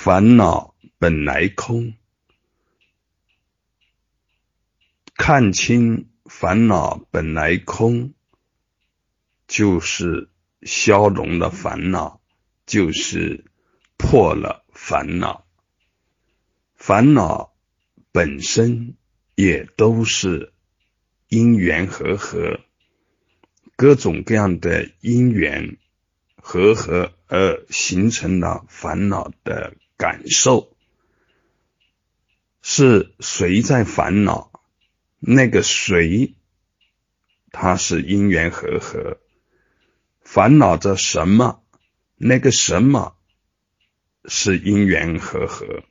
烦恼本来空，看清烦恼本来空，就是消融的烦恼，就是破了烦恼。烦恼本身也都是因缘和合，各种各样的因缘和合而形成了烦恼的感受。是谁在烦恼？那个谁，他是因缘和合，烦恼着什么？那个什么是因缘和合？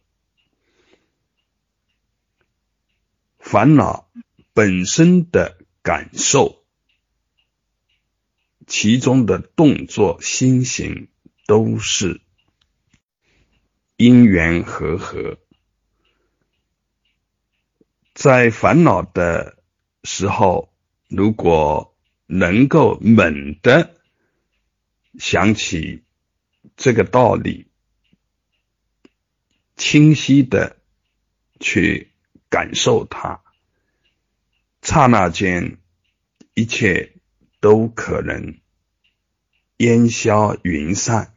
烦恼本身的感受，其中的动作、心行都是因缘和合。在烦恼的时候，如果能够猛地想起这个道理，清晰的去感受它，刹那间一切都可能烟消云散。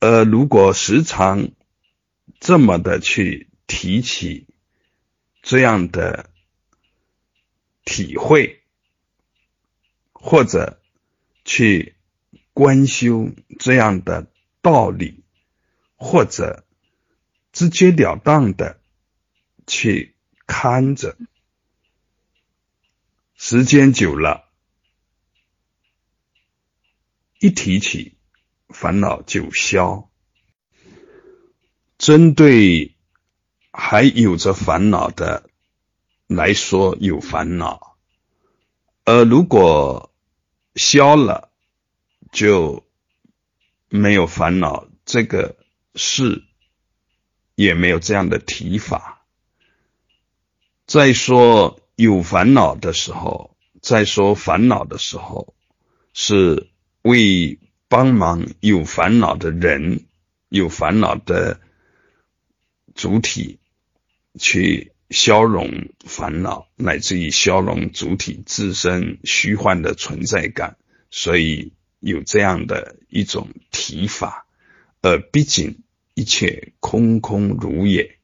呃如果时常这么的去提起，这样的体会，或者去观修这样的道理，或者直截了当的去看着，时间久了，一提起烦恼就消。针对。还有着烦恼的来说有烦恼，而如果消了就没有烦恼，这个是也没有这样的提法。再说有烦恼的时候，再说烦恼的时候，是为帮忙有烦恼的人，有烦恼的主体。去消融烦恼，乃至于消融主体自身虚幻的存在感，所以有这样的一种提法。而毕竟一切空空如也，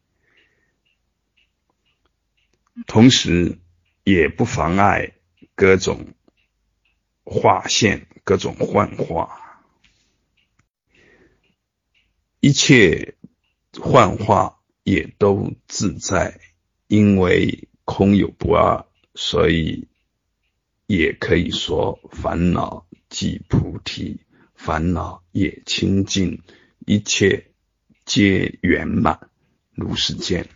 同时也不妨碍各种化现、各种幻化，一切幻化。也都自在，因为空有不二，所以也可以说烦恼即菩提，烦恼也清净，一切皆圆满，如是见。